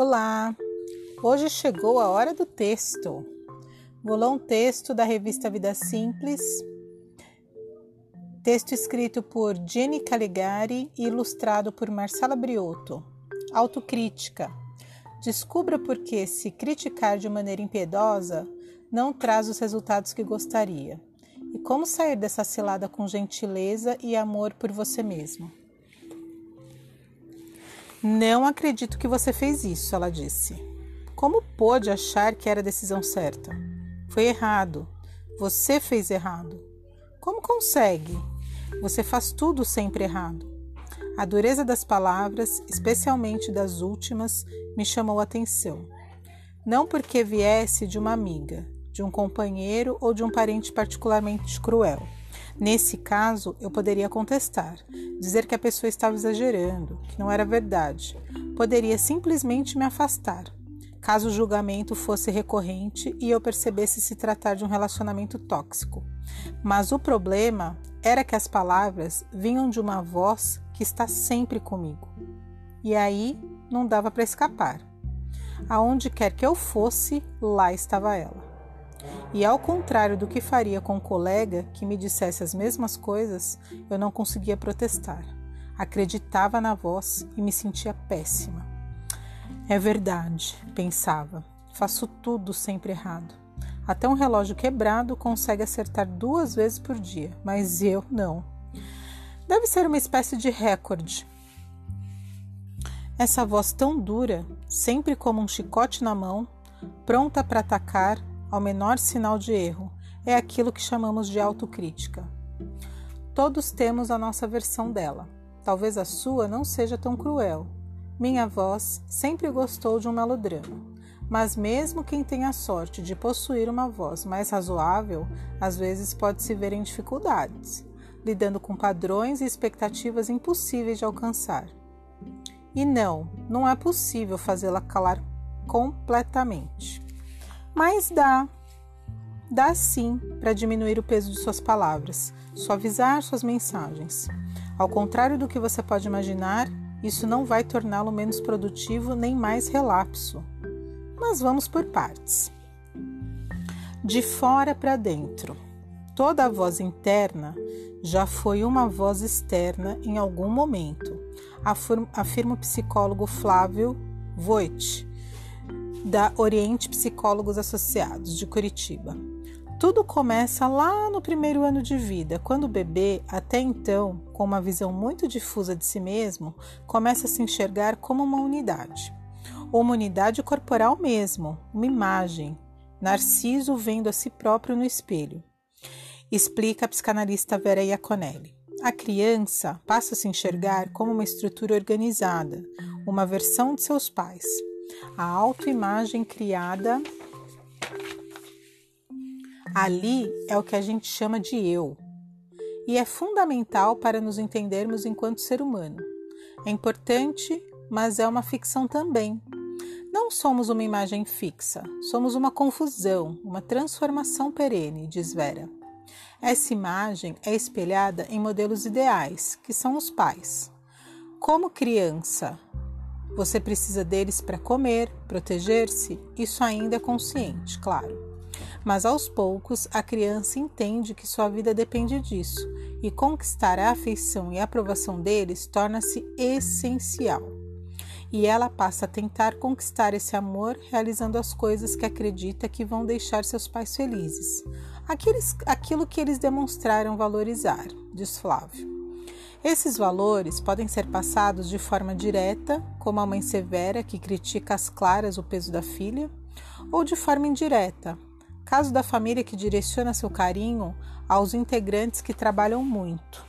Olá! Hoje chegou a hora do texto. Vou ler um texto da revista Vida Simples, texto escrito por Jenny Caligari e ilustrado por Marcela Briotto. Autocrítica. Descubra por que se criticar de maneira impiedosa não traz os resultados que gostaria. E como sair dessa cilada com gentileza e amor por você mesmo. Não acredito que você fez isso, ela disse. Como pôde achar que era a decisão certa? Foi errado. Você fez errado. Como consegue? Você faz tudo sempre errado. A dureza das palavras, especialmente das últimas, me chamou a atenção. Não porque viesse de uma amiga, de um companheiro ou de um parente particularmente cruel Nesse caso, eu poderia contestar, dizer que a pessoa estava exagerando, que não era verdade. Poderia simplesmente me afastar, caso o julgamento fosse recorrente e eu percebesse se tratar de um relacionamento tóxico. Mas o problema era que as palavras vinham de uma voz que está sempre comigo. E aí não dava para escapar. Aonde quer que eu fosse, lá estava ela. E ao contrário do que faria com um colega que me dissesse as mesmas coisas, eu não conseguia protestar. Acreditava na voz e me sentia péssima. É verdade, pensava. Faço tudo sempre errado. Até um relógio quebrado consegue acertar duas vezes por dia, mas eu não. Deve ser uma espécie de recorde. Essa voz tão dura, sempre como um chicote na mão, pronta para atacar, ao menor sinal de erro, é aquilo que chamamos de autocrítica. Todos temos a nossa versão dela. Talvez a sua não seja tão cruel. Minha voz sempre gostou de um melodrama, mas mesmo quem tem a sorte de possuir uma voz mais razoável, às vezes pode se ver em dificuldades, lidando com padrões e expectativas impossíveis de alcançar. E não, não é possível fazê-la calar completamente. Mas dá, dá sim para diminuir o peso de suas palavras, suavizar suas mensagens. Ao contrário do que você pode imaginar, isso não vai torná-lo menos produtivo nem mais relapso. Mas vamos por partes. De fora para dentro. Toda a voz interna já foi uma voz externa em algum momento, afirma o psicólogo Flávio Voigt, da Oriente Psicólogos Associados, de Curitiba. Tudo começa lá no primeiro ano de vida, quando o bebê, até então, com uma visão muito difusa de si mesmo, começa a se enxergar como uma unidade. Uma unidade corporal mesmo, uma imagem. Narciso vendo a si próprio no espelho. Explica a psicanalista Vera Iaconelli. A criança passa a se enxergar como uma estrutura organizada, uma versão de seus pais. A autoimagem criada ali é o que a gente chama de eu. E é fundamental para nos entendermos enquanto ser humano. É importante, mas é uma ficção também. Não somos uma imagem fixa, somos uma confusão, uma transformação perene, diz Vera. Essa imagem é espelhada em modelos ideais, que são os pais. Como criança, você precisa deles para comer, proteger-se, isso ainda é consciente, claro. Mas aos poucos a criança entende que sua vida depende disso e conquistar a afeição e a aprovação deles torna-se essencial. E ela passa a tentar conquistar esse amor realizando as coisas que acredita que vão deixar seus pais felizes, Aqueles, aquilo que eles demonstraram valorizar, diz Flávio. Esses valores podem ser passados de forma direta, como a mãe severa que critica às claras o peso da filha, ou de forma indireta, caso da família que direciona seu carinho aos integrantes que trabalham muito.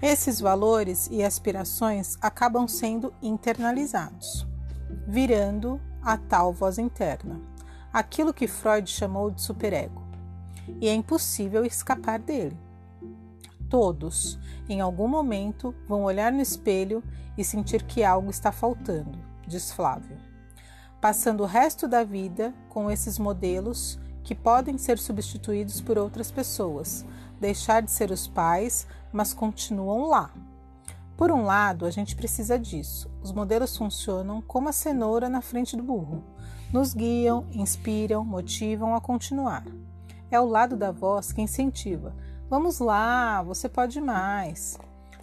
Esses valores e aspirações acabam sendo internalizados, virando a tal voz interna, aquilo que Freud chamou de superego, e é impossível escapar dele. Todos, em algum momento, vão olhar no espelho e sentir que algo está faltando, diz Flávio. Passando o resto da vida com esses modelos que podem ser substituídos por outras pessoas, deixar de ser os pais, mas continuam lá. Por um lado, a gente precisa disso. os modelos funcionam como a cenoura na frente do burro. Nos guiam, inspiram, motivam a continuar. É o lado da voz que incentiva. Vamos lá, você pode mais.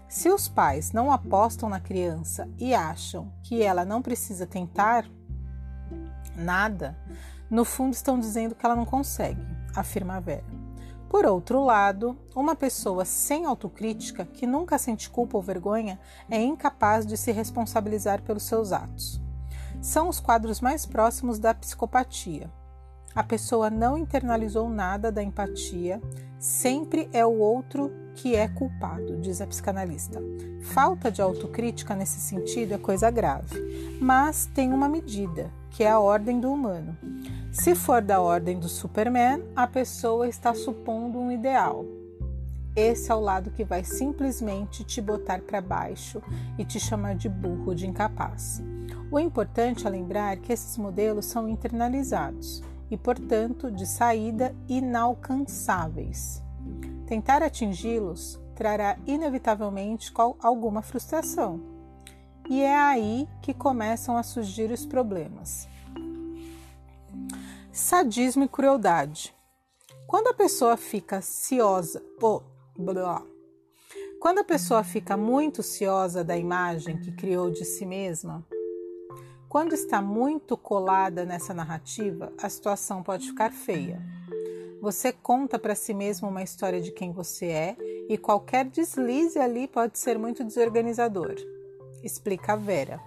Se os pais não apostam na criança e acham que ela não precisa tentar nada, no fundo estão dizendo que ela não consegue, afirma Vera. Por outro lado, uma pessoa sem autocrítica, que nunca sente culpa ou vergonha, é incapaz de se responsabilizar pelos seus atos. São os quadros mais próximos da psicopatia. A pessoa não internalizou nada da empatia, sempre é o outro que é culpado, diz a psicanalista. Falta de autocrítica nesse sentido é coisa grave, mas tem uma medida, que é a ordem do humano. Se for da ordem do Superman, a pessoa está supondo um ideal. Esse é o lado que vai simplesmente te botar para baixo e te chamar de burro, de incapaz. O importante é lembrar que esses modelos são internalizados e, portanto, de saída inalcançáveis. Tentar atingi-los trará inevitavelmente alguma frustração. E é aí que começam a surgir os problemas. Sadismo e crueldade. Quando a pessoa fica ciosa, oh, blá, quando a pessoa fica muito ciosa da imagem que criou de si mesma, quando está muito colada nessa narrativa, a situação pode ficar feia. Você conta para si mesmo uma história de quem você é e qualquer deslize ali pode ser muito desorganizador, explica a Vera.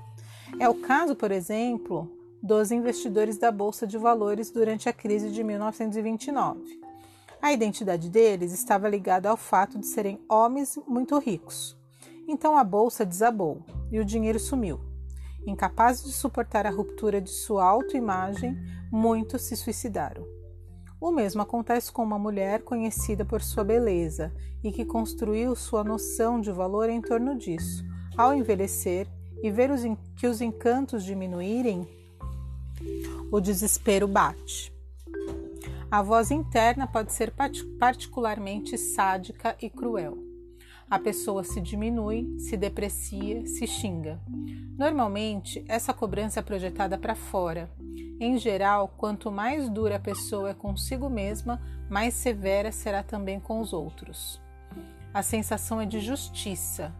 É o caso, por exemplo, dos investidores da Bolsa de Valores durante a crise de 1929. A identidade deles estava ligada ao fato de serem homens muito ricos. Então a bolsa desabou e o dinheiro sumiu. Incapazes de suportar a ruptura de sua autoimagem, muitos se suicidaram. O mesmo acontece com uma mulher conhecida por sua beleza e que construiu sua noção de valor em torno disso. Ao envelhecer e ver os que os encantos diminuírem, o desespero bate. A voz interna pode ser particularmente sádica e cruel. A pessoa se diminui, se deprecia, se xinga. Normalmente, essa cobrança é projetada para fora. Em geral, quanto mais dura a pessoa é consigo mesma, mais severa será também com os outros. A sensação é de justiça.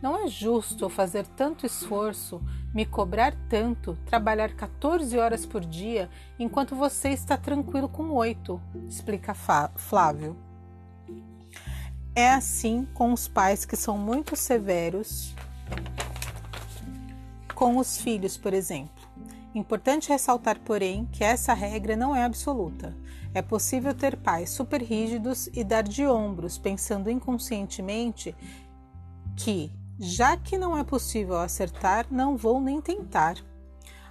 Não é justo fazer tanto esforço, me cobrar tanto, trabalhar 14 horas por dia, enquanto você está tranquilo com oito, explica Flávio. É assim com os pais que são muito severos com os filhos, por exemplo. Importante ressaltar, porém, que essa regra não é absoluta. É possível ter pais super rígidos e dar de ombros, pensando inconscientemente que, já que não é possível acertar, não vou nem tentar.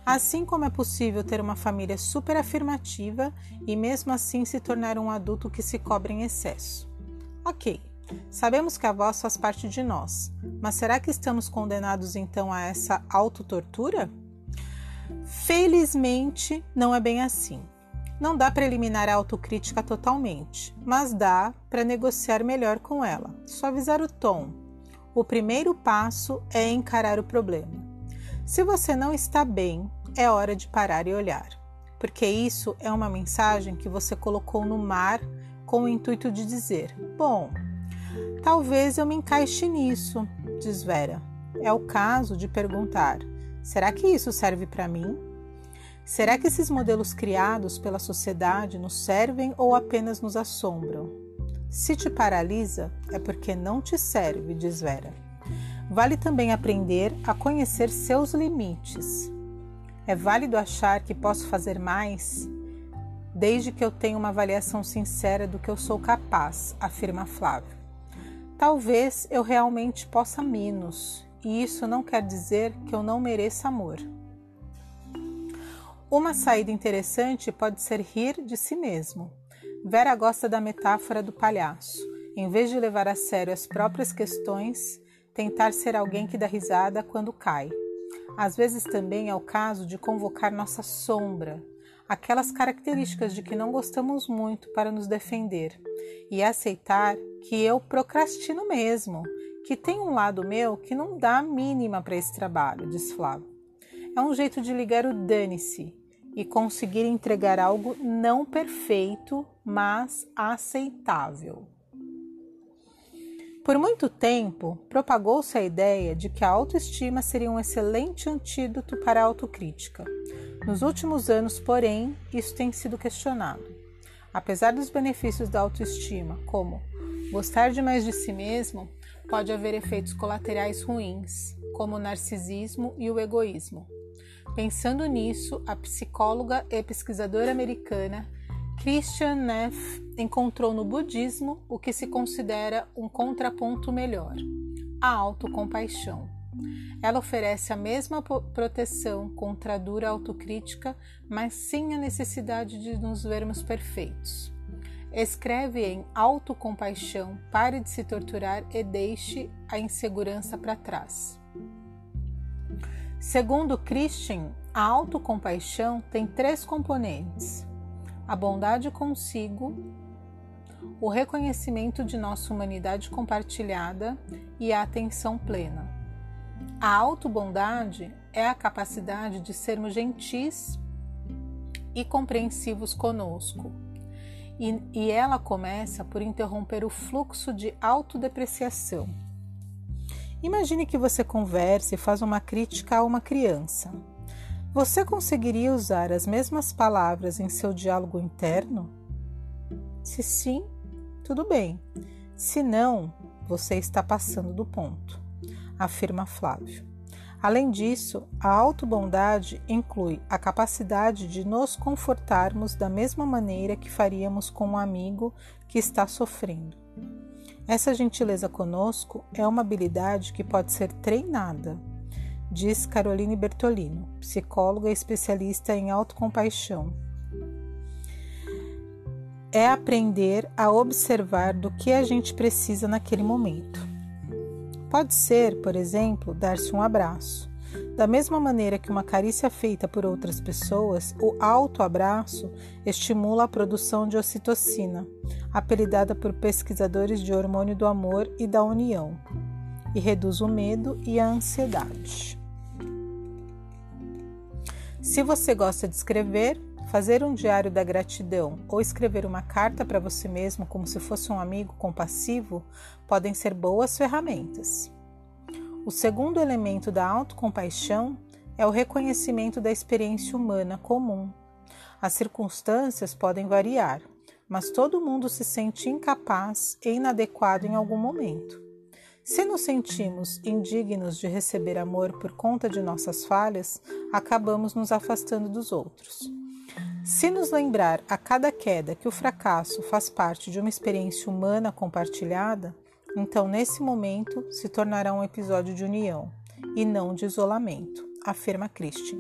Assim como é possível ter uma família super afirmativa e mesmo assim se tornar um adulto que se cobre em excesso. Ok, Sabemos que a voz faz parte de nós, mas será que estamos condenados então a essa autotortura? Felizmente, não é bem assim. Não dá para eliminar a autocrítica totalmente, mas dá para negociar melhor com ela, suavizar o tom. O primeiro passo é encarar o problema. Se você não está bem, é hora de parar e olhar, porque isso é uma mensagem que você colocou no mar com o intuito de dizer: bom, Talvez eu me encaixe nisso, diz Vera. É o caso de perguntar: será que isso serve para mim? Será que esses modelos criados pela sociedade nos servem ou apenas nos assombram? Se te paralisa, é porque não te serve, diz Vera. Vale também aprender a conhecer seus limites. É válido achar que posso fazer mais, desde que eu tenha uma avaliação sincera do que eu sou capaz, afirma Flávio. Talvez eu realmente possa menos, e isso não quer dizer que eu não mereça amor. Uma saída interessante pode ser rir de si mesmo. Vera gosta da metáfora do palhaço. Em vez de levar a sério as próprias questões, tentar ser alguém que dá risada quando cai. Às vezes também é o caso de convocar nossa sombra, aquelas características de que não gostamos muito para nos defender e aceitar que eu procrastino mesmo, que tem um lado meu que não dá a mínima para esse trabalho, diz Flávio. É um jeito de ligar o dane-se e conseguir entregar algo não perfeito, mas aceitável. Por muito tempo, propagou-se a ideia de que a autoestima seria um excelente antídoto para a autocrítica. Nos últimos anos, porém, isso tem sido questionado. Apesar dos benefícios da autoestima, como gostar demais de si mesmo, pode haver efeitos colaterais ruins, como o narcisismo e o egoísmo. Pensando nisso, a psicóloga e pesquisadora americana Christian Neff encontrou no budismo o que se considera um contraponto melhor, a autocompaixão. Ela oferece a mesma proteção contra a dura autocrítica, mas sem a necessidade de nos vermos perfeitos. Escreve em Autocompaixão, pare de se torturar e deixe a insegurança para trás. Segundo Christian, a autocompaixão tem três componentes: a bondade consigo, o reconhecimento de nossa humanidade compartilhada e a atenção plena. A autobondade é a capacidade de sermos gentis e compreensivos conosco. E, e ela começa por interromper o fluxo de autodepreciação. Imagine que você converse e faz uma crítica a uma criança. Você conseguiria usar as mesmas palavras em seu diálogo interno? Se sim, tudo bem. Se não, você está passando do ponto afirma Flávio. Além disso, a autobondade inclui a capacidade de nos confortarmos da mesma maneira que faríamos com um amigo que está sofrendo. Essa gentileza conosco é uma habilidade que pode ser treinada, diz Caroline Bertolino, psicóloga especialista em autocompaixão. É aprender a observar do que a gente precisa naquele momento. Pode ser, por exemplo, dar-se um abraço. Da mesma maneira que uma carícia feita por outras pessoas, o autoabraço estimula a produção de ocitocina, apelidada por pesquisadores de hormônio do amor e da união, e reduz o medo e a ansiedade. Se você gosta de escrever, fazer um diário da gratidão ou escrever uma carta para você mesmo como se fosse um amigo compassivo podem ser boas ferramentas. O segundo elemento da autocompaixão é o reconhecimento da experiência humana comum. As circunstâncias podem variar, mas todo mundo se sente incapaz e inadequado em algum momento. Se nos sentimos indignos de receber amor por conta de nossas falhas, acabamos nos afastando dos outros. Se nos lembrar a cada queda que o fracasso faz parte de uma experiência humana compartilhada, então nesse momento se tornará um episódio de união e não de isolamento, afirma Christian.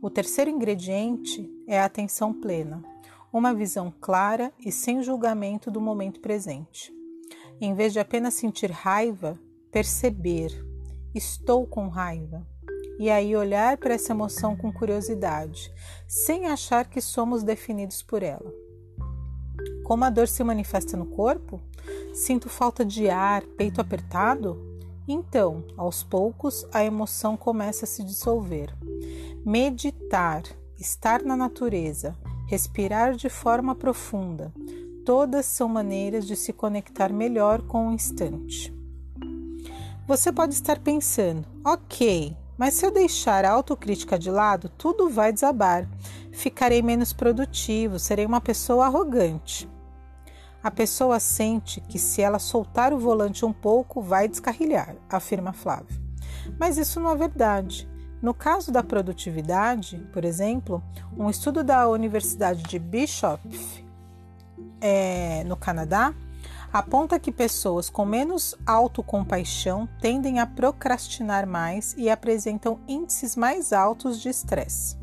O terceiro ingrediente é a atenção plena, uma visão clara e sem julgamento do momento presente. Em vez de apenas sentir raiva, perceber: estou com raiva e aí olhar para essa emoção com curiosidade, sem achar que somos definidos por ela. Como a dor se manifesta no corpo? Sinto falta de ar, peito apertado? Então, aos poucos, a emoção começa a se dissolver. Meditar, estar na natureza, respirar de forma profunda, todas são maneiras de se conectar melhor com o instante. Você pode estar pensando, ok, mas se eu deixar a autocrítica de lado, tudo vai desabar. Ficarei menos produtivo, serei uma pessoa arrogante. A pessoa sente que se ela soltar o volante um pouco, vai descarrilhar, afirma Flávio. Mas isso não é verdade. No caso da produtividade, por exemplo, um estudo da Universidade de Bishop, é, no Canadá, aponta que pessoas com menos autocompaixão tendem a procrastinar mais e apresentam índices mais altos de estresse.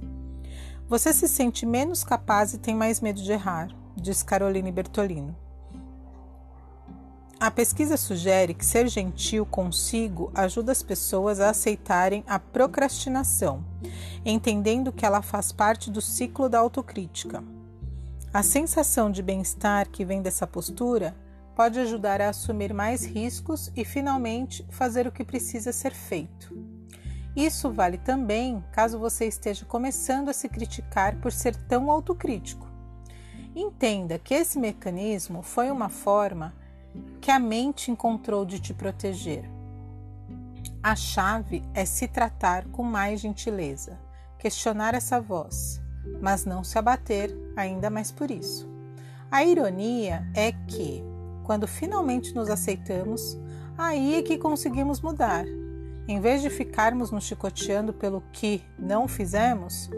Você se sente menos capaz e tem mais medo de errar, diz Caroline Bertolino. A pesquisa sugere que ser gentil consigo ajuda as pessoas a aceitarem a procrastinação, entendendo que ela faz parte do ciclo da autocrítica. A sensação de bem-estar que vem dessa postura pode ajudar a assumir mais riscos e finalmente fazer o que precisa ser feito. Isso vale também caso você esteja começando a se criticar por ser tão autocrítico. Entenda que esse mecanismo foi uma forma que a mente encontrou de te proteger. A chave é se tratar com mais gentileza, questionar essa voz, mas não se abater ainda mais por isso. A ironia é que, quando finalmente nos aceitamos, aí é que conseguimos mudar. Em vez de ficarmos nos chicoteando pelo que não fizemos,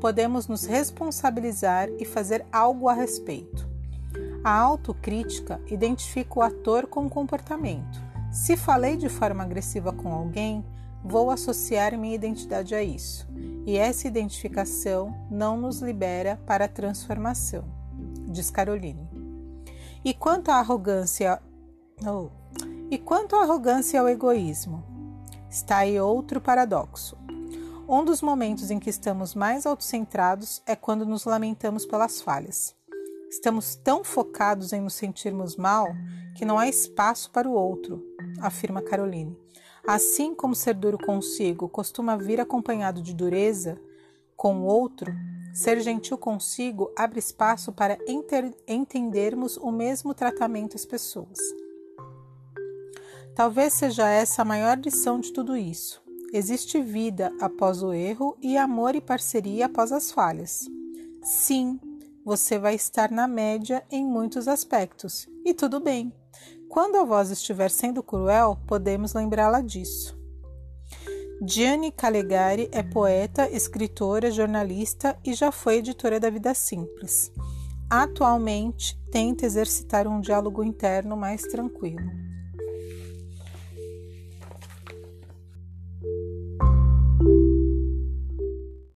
podemos nos responsabilizar e fazer algo a respeito. A autocrítica identifica o ator com o comportamento. Se falei de forma agressiva com alguém, vou associar minha identidade a isso. E essa identificação não nos libera para a transformação, diz Caroline. E quanto à arrogância. Oh. E quanto à arrogância ao egoísmo? Está aí outro paradoxo. Um dos momentos em que estamos mais autocentrados é quando nos lamentamos pelas falhas. Estamos tão focados em nos sentirmos mal que não há espaço para o outro, afirma Caroline. Assim como ser duro consigo costuma vir acompanhado de dureza com o outro, ser gentil consigo abre espaço para entendermos o mesmo tratamento às pessoas. Talvez seja essa a maior lição de tudo isso. Existe vida após o erro e amor e parceria após as falhas. Sim, você vai estar na média em muitos aspectos, e tudo bem. Quando a voz estiver sendo cruel, podemos lembrá-la disso. Gianni Calegari é poeta, escritora, jornalista e já foi editora da Vida Simples. Atualmente, tenta exercitar um diálogo interno mais tranquilo.